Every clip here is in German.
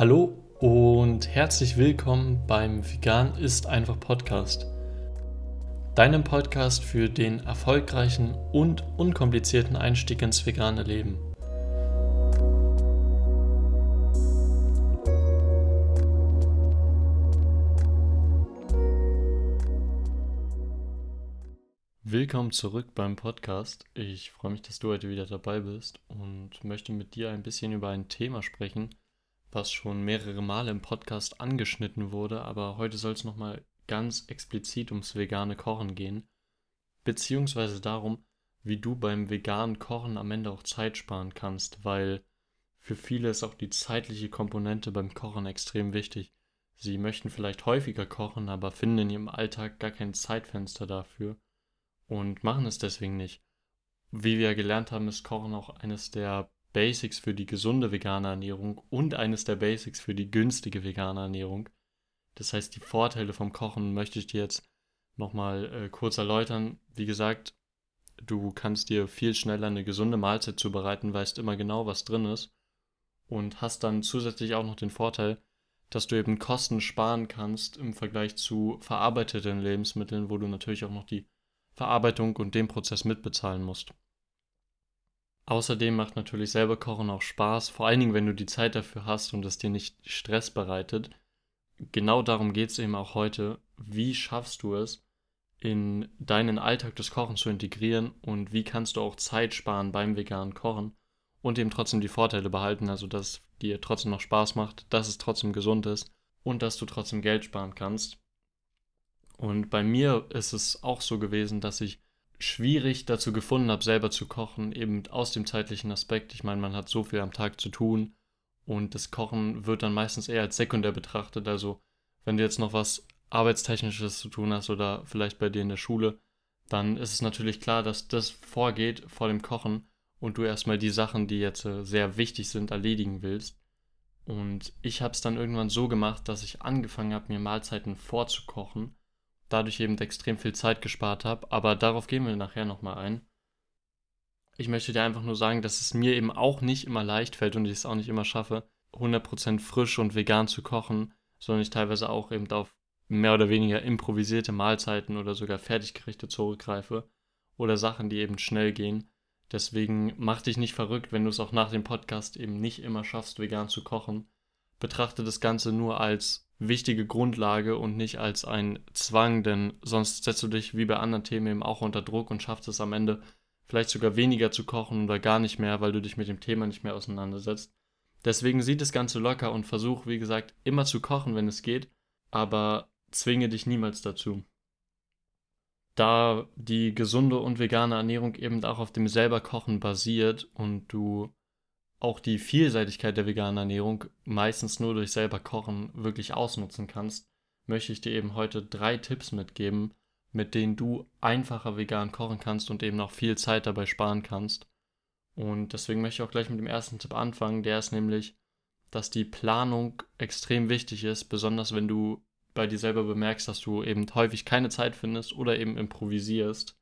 Hallo und herzlich willkommen beim Vegan ist einfach Podcast. Deinem Podcast für den erfolgreichen und unkomplizierten Einstieg ins vegane Leben. Willkommen zurück beim Podcast. Ich freue mich, dass du heute wieder dabei bist und möchte mit dir ein bisschen über ein Thema sprechen, was schon mehrere Male im Podcast angeschnitten wurde, aber heute soll es nochmal ganz explizit ums vegane Kochen gehen, beziehungsweise darum, wie du beim veganen Kochen am Ende auch Zeit sparen kannst, weil für viele ist auch die zeitliche Komponente beim Kochen extrem wichtig. Sie möchten vielleicht häufiger kochen, aber finden in ihrem Alltag gar kein Zeitfenster dafür und machen es deswegen nicht. Wie wir gelernt haben, ist Kochen auch eines der Basics für die gesunde vegane Ernährung und eines der Basics für die günstige vegane Ernährung. Das heißt, die Vorteile vom Kochen möchte ich dir jetzt nochmal äh, kurz erläutern. Wie gesagt, du kannst dir viel schneller eine gesunde Mahlzeit zubereiten, weißt immer genau, was drin ist und hast dann zusätzlich auch noch den Vorteil, dass du eben Kosten sparen kannst im Vergleich zu verarbeiteten Lebensmitteln, wo du natürlich auch noch die Verarbeitung und den Prozess mitbezahlen musst. Außerdem macht natürlich selber Kochen auch Spaß, vor allen Dingen, wenn du die Zeit dafür hast und es dir nicht Stress bereitet. Genau darum geht es eben auch heute. Wie schaffst du es, in deinen Alltag des Kochens zu integrieren und wie kannst du auch Zeit sparen beim veganen Kochen und eben trotzdem die Vorteile behalten, also dass dir trotzdem noch Spaß macht, dass es trotzdem gesund ist und dass du trotzdem Geld sparen kannst. Und bei mir ist es auch so gewesen, dass ich schwierig dazu gefunden habe, selber zu kochen, eben aus dem zeitlichen Aspekt. Ich meine, man hat so viel am Tag zu tun und das Kochen wird dann meistens eher als sekundär betrachtet. Also, wenn du jetzt noch was Arbeitstechnisches zu tun hast oder vielleicht bei dir in der Schule, dann ist es natürlich klar, dass das vorgeht vor dem Kochen und du erstmal die Sachen, die jetzt äh, sehr wichtig sind, erledigen willst. Und ich habe es dann irgendwann so gemacht, dass ich angefangen habe, mir Mahlzeiten vorzukochen dadurch eben extrem viel Zeit gespart habe. Aber darauf gehen wir nachher nochmal ein. Ich möchte dir einfach nur sagen, dass es mir eben auch nicht immer leicht fällt und ich es auch nicht immer schaffe, 100% frisch und vegan zu kochen, sondern ich teilweise auch eben auf mehr oder weniger improvisierte Mahlzeiten oder sogar Fertiggerichte zurückgreife oder Sachen, die eben schnell gehen. Deswegen mach dich nicht verrückt, wenn du es auch nach dem Podcast eben nicht immer schaffst, vegan zu kochen. Betrachte das Ganze nur als wichtige Grundlage und nicht als ein Zwang, denn sonst setzt du dich wie bei anderen Themen eben auch unter Druck und schaffst es am Ende vielleicht sogar weniger zu kochen oder gar nicht mehr, weil du dich mit dem Thema nicht mehr auseinandersetzt. Deswegen sieht das Ganze locker und versuch, wie gesagt, immer zu kochen, wenn es geht, aber zwinge dich niemals dazu. Da die gesunde und vegane Ernährung eben auch auf dem selber Kochen basiert und du auch die Vielseitigkeit der veganen Ernährung meistens nur durch selber Kochen wirklich ausnutzen kannst, möchte ich dir eben heute drei Tipps mitgeben, mit denen du einfacher vegan kochen kannst und eben auch viel Zeit dabei sparen kannst. Und deswegen möchte ich auch gleich mit dem ersten Tipp anfangen, der ist nämlich, dass die Planung extrem wichtig ist, besonders wenn du bei dir selber bemerkst, dass du eben häufig keine Zeit findest oder eben improvisierst.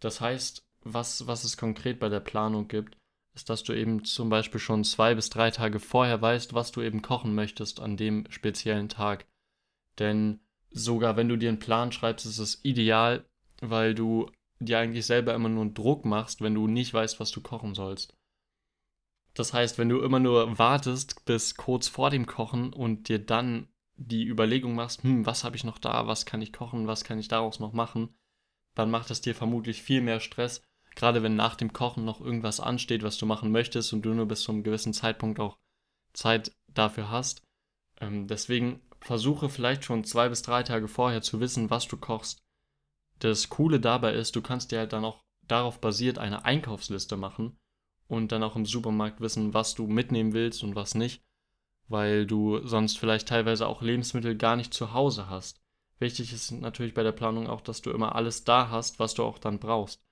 Das heißt, was, was es konkret bei der Planung gibt, ist, dass du eben zum Beispiel schon zwei bis drei Tage vorher weißt, was du eben kochen möchtest an dem speziellen Tag. Denn sogar wenn du dir einen Plan schreibst, ist es ideal, weil du dir eigentlich selber immer nur Druck machst, wenn du nicht weißt, was du kochen sollst. Das heißt, wenn du immer nur wartest bis kurz vor dem Kochen und dir dann die Überlegung machst, hm, was habe ich noch da, was kann ich kochen, was kann ich daraus noch machen, dann macht es dir vermutlich viel mehr Stress, gerade wenn nach dem Kochen noch irgendwas ansteht, was du machen möchtest und du nur bis zu einem gewissen Zeitpunkt auch Zeit dafür hast. Ähm, deswegen versuche vielleicht schon zwei bis drei Tage vorher zu wissen, was du kochst. Das Coole dabei ist, du kannst dir halt dann auch darauf basiert eine Einkaufsliste machen und dann auch im Supermarkt wissen, was du mitnehmen willst und was nicht, weil du sonst vielleicht teilweise auch Lebensmittel gar nicht zu Hause hast. Wichtig ist natürlich bei der Planung auch, dass du immer alles da hast, was du auch dann brauchst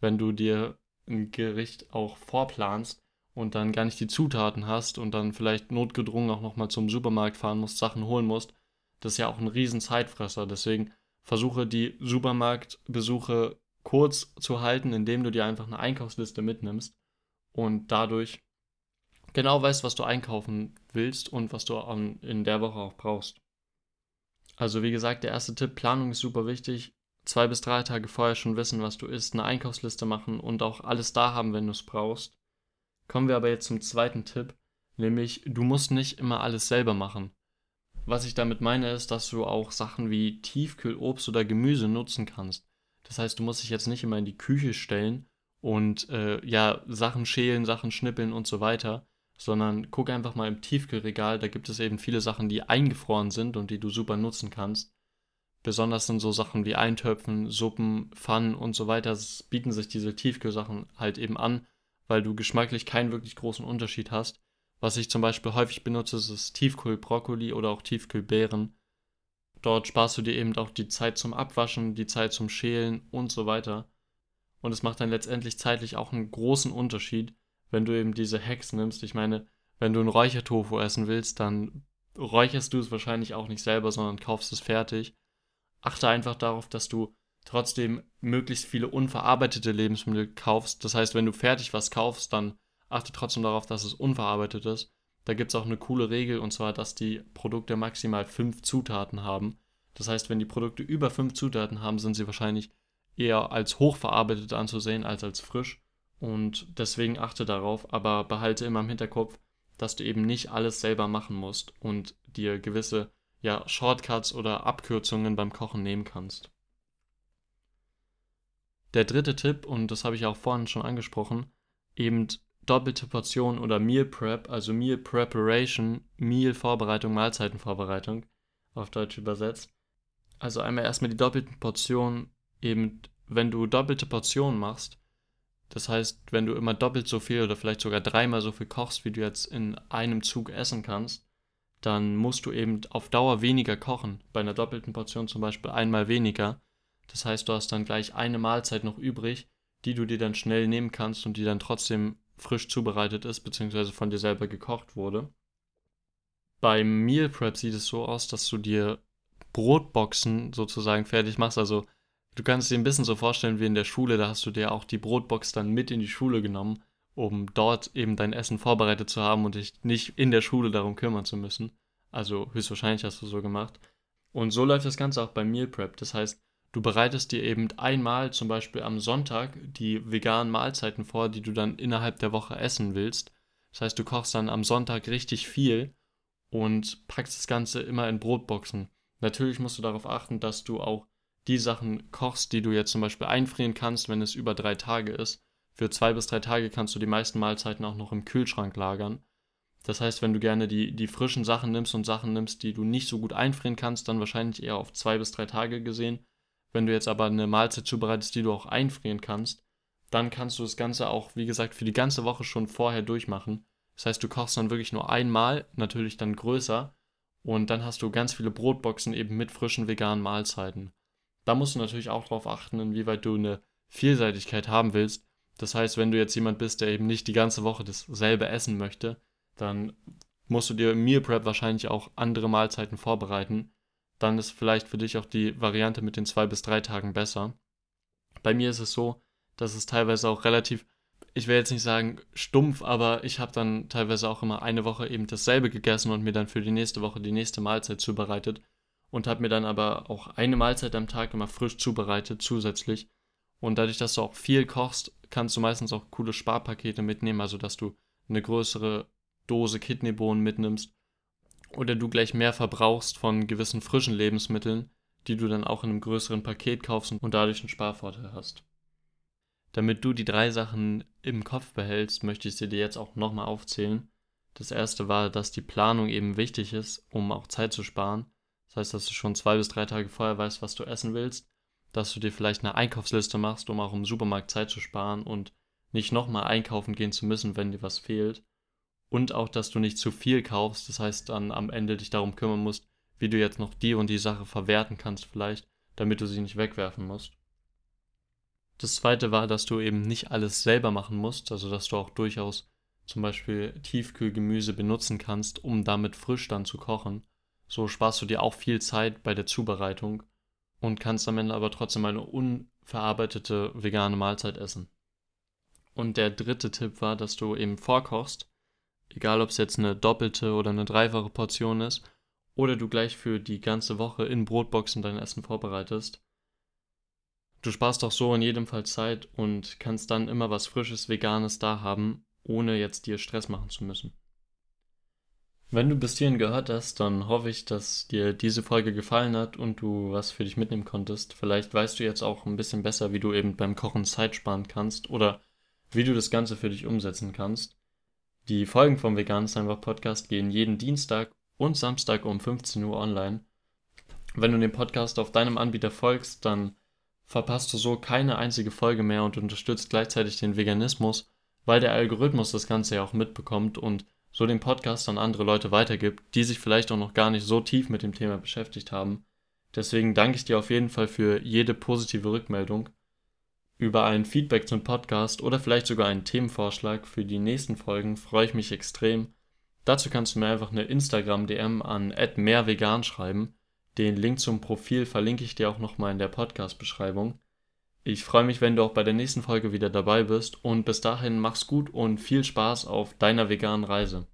wenn du dir ein Gericht auch vorplanst und dann gar nicht die Zutaten hast und dann vielleicht notgedrungen auch nochmal zum Supermarkt fahren musst, Sachen holen musst, das ist ja auch ein riesen Zeitfresser. Deswegen versuche die Supermarktbesuche kurz zu halten, indem du dir einfach eine Einkaufsliste mitnimmst und dadurch genau weißt, was du einkaufen willst und was du in der Woche auch brauchst. Also wie gesagt, der erste Tipp, Planung ist super wichtig. Zwei bis drei Tage vorher schon wissen, was du isst, eine Einkaufsliste machen und auch alles da haben, wenn du es brauchst. Kommen wir aber jetzt zum zweiten Tipp, nämlich du musst nicht immer alles selber machen. Was ich damit meine, ist, dass du auch Sachen wie Tiefkühlobst oder Gemüse nutzen kannst. Das heißt, du musst dich jetzt nicht immer in die Küche stellen und äh, ja, Sachen schälen, Sachen schnippeln und so weiter, sondern guck einfach mal im Tiefkühlregal, da gibt es eben viele Sachen, die eingefroren sind und die du super nutzen kannst. Besonders sind so Sachen wie Eintöpfen, Suppen, Pfannen und so weiter, bieten sich diese Tiefkühlsachen halt eben an, weil du geschmacklich keinen wirklich großen Unterschied hast. Was ich zum Beispiel häufig benutze, ist Tiefkühlbrokkoli oder auch Tiefkühlbeeren. Dort sparst du dir eben auch die Zeit zum Abwaschen, die Zeit zum Schälen und so weiter. Und es macht dann letztendlich zeitlich auch einen großen Unterschied, wenn du eben diese Hacks nimmst. Ich meine, wenn du einen Räuchertofu essen willst, dann räucherst du es wahrscheinlich auch nicht selber, sondern kaufst es fertig. Achte einfach darauf, dass du trotzdem möglichst viele unverarbeitete Lebensmittel kaufst. Das heißt, wenn du fertig was kaufst, dann achte trotzdem darauf, dass es unverarbeitet ist. Da gibt es auch eine coole Regel und zwar, dass die Produkte maximal fünf Zutaten haben. Das heißt, wenn die Produkte über fünf Zutaten haben, sind sie wahrscheinlich eher als hochverarbeitet anzusehen als als frisch. Und deswegen achte darauf, aber behalte immer im Hinterkopf, dass du eben nicht alles selber machen musst und dir gewisse ja, Shortcuts oder Abkürzungen beim Kochen nehmen kannst. Der dritte Tipp, und das habe ich auch vorhin schon angesprochen, eben doppelte Portion oder Meal Prep, also Meal Preparation, Meal Vorbereitung, Mahlzeitenvorbereitung, auf Deutsch übersetzt. Also einmal erstmal die doppelten Portionen, eben wenn du doppelte Portionen machst, das heißt, wenn du immer doppelt so viel oder vielleicht sogar dreimal so viel kochst, wie du jetzt in einem Zug essen kannst, dann musst du eben auf Dauer weniger kochen. Bei einer doppelten Portion zum Beispiel einmal weniger. Das heißt, du hast dann gleich eine Mahlzeit noch übrig, die du dir dann schnell nehmen kannst und die dann trotzdem frisch zubereitet ist, beziehungsweise von dir selber gekocht wurde. Beim Meal Prep sieht es so aus, dass du dir Brotboxen sozusagen fertig machst. Also du kannst dir ein bisschen so vorstellen wie in der Schule, da hast du dir auch die Brotbox dann mit in die Schule genommen, um dort eben dein Essen vorbereitet zu haben und dich nicht in der Schule darum kümmern zu müssen. Also höchstwahrscheinlich hast du so gemacht. Und so läuft das Ganze auch beim Meal Prep. Das heißt, du bereitest dir eben einmal zum Beispiel am Sonntag die veganen Mahlzeiten vor, die du dann innerhalb der Woche essen willst. Das heißt, du kochst dann am Sonntag richtig viel und packst das Ganze immer in Brotboxen. Natürlich musst du darauf achten, dass du auch die Sachen kochst, die du jetzt zum Beispiel einfrieren kannst, wenn es über drei Tage ist. Für zwei bis drei Tage kannst du die meisten Mahlzeiten auch noch im Kühlschrank lagern. Das heißt, wenn du gerne die, die frischen Sachen nimmst und Sachen nimmst, die du nicht so gut einfrieren kannst, dann wahrscheinlich eher auf zwei bis drei Tage gesehen. Wenn du jetzt aber eine Mahlzeit zubereitest, die du auch einfrieren kannst, dann kannst du das Ganze auch, wie gesagt, für die ganze Woche schon vorher durchmachen. Das heißt, du kochst dann wirklich nur einmal, natürlich dann größer, und dann hast du ganz viele Brotboxen eben mit frischen veganen Mahlzeiten. Da musst du natürlich auch darauf achten, inwieweit du eine Vielseitigkeit haben willst. Das heißt, wenn du jetzt jemand bist, der eben nicht die ganze Woche dasselbe essen möchte, dann musst du dir im Meal Prep wahrscheinlich auch andere Mahlzeiten vorbereiten. Dann ist vielleicht für dich auch die Variante mit den zwei bis drei Tagen besser. Bei mir ist es so, dass es teilweise auch relativ, ich will jetzt nicht sagen stumpf, aber ich habe dann teilweise auch immer eine Woche eben dasselbe gegessen und mir dann für die nächste Woche die nächste Mahlzeit zubereitet und habe mir dann aber auch eine Mahlzeit am Tag immer frisch zubereitet zusätzlich. Und dadurch, dass du auch viel kochst, kannst du meistens auch coole Sparpakete mitnehmen, also dass du eine größere Dose Kidneybohnen mitnimmst oder du gleich mehr verbrauchst von gewissen frischen Lebensmitteln, die du dann auch in einem größeren Paket kaufst und dadurch einen Sparvorteil hast. Damit du die drei Sachen im Kopf behältst, möchte ich sie dir jetzt auch nochmal aufzählen. Das erste war, dass die Planung eben wichtig ist, um auch Zeit zu sparen. Das heißt, dass du schon zwei bis drei Tage vorher weißt, was du essen willst, dass du dir vielleicht eine Einkaufsliste machst, um auch im Supermarkt Zeit zu sparen und nicht nochmal einkaufen gehen zu müssen, wenn dir was fehlt. Und auch, dass du nicht zu viel kaufst, das heißt dann am Ende dich darum kümmern musst, wie du jetzt noch die und die Sache verwerten kannst vielleicht, damit du sie nicht wegwerfen musst. Das zweite war, dass du eben nicht alles selber machen musst, also dass du auch durchaus zum Beispiel Tiefkühlgemüse benutzen kannst, um damit frisch dann zu kochen. So sparst du dir auch viel Zeit bei der Zubereitung und kannst am Ende aber trotzdem eine unverarbeitete vegane Mahlzeit essen. Und der dritte Tipp war, dass du eben vorkochst. egal ob es jetzt eine doppelte oder eine dreifache Portion ist, oder du gleich für die ganze Woche in Brotboxen dein Essen vorbereitest. Du sparst auch so in jedem Fall Zeit und kannst dann immer was Frisches, Veganes da haben, ohne jetzt dir Stress machen zu müssen. Wenn du bis hierhin gehört hast, dann hoffe ich, dass dir diese Folge gefallen hat und du was für dich mitnehmen konntest. Vielleicht weißt du jetzt auch ein bisschen besser, wie du eben beim Kochen Zeit sparen kannst oder wie du das Ganze für dich umsetzen kannst. Die Folgen vom Vegan einfach Podcast gehen jeden Dienstag und Samstag um 15 Uhr online. Wenn du dem Podcast auf deinem Anbieter folgst, dann verpasst du so keine einzige Folge mehr und unterstützt gleichzeitig den Veganismus, weil der Algorithmus das Ganze ja auch mitbekommt und so den Podcast an andere Leute weitergibt, die sich vielleicht auch noch gar nicht so tief mit dem Thema beschäftigt haben. Deswegen danke ich dir auf jeden Fall für jede positive Rückmeldung. Über ein Feedback zum Podcast oder vielleicht sogar einen Themenvorschlag für die nächsten Folgen freue ich mich extrem Dazu kannst du mir einfach eine Instagram-DM an mehrvegan schreiben. Den Link zum Profil verlinke ich dir auch nochmal in der Podcast-Beschreibung. Ich freue mich, wenn du auch bei der nächsten Folge wieder dabei bist und bis dahin mach's gut und viel Spaß auf deiner veganen Reise.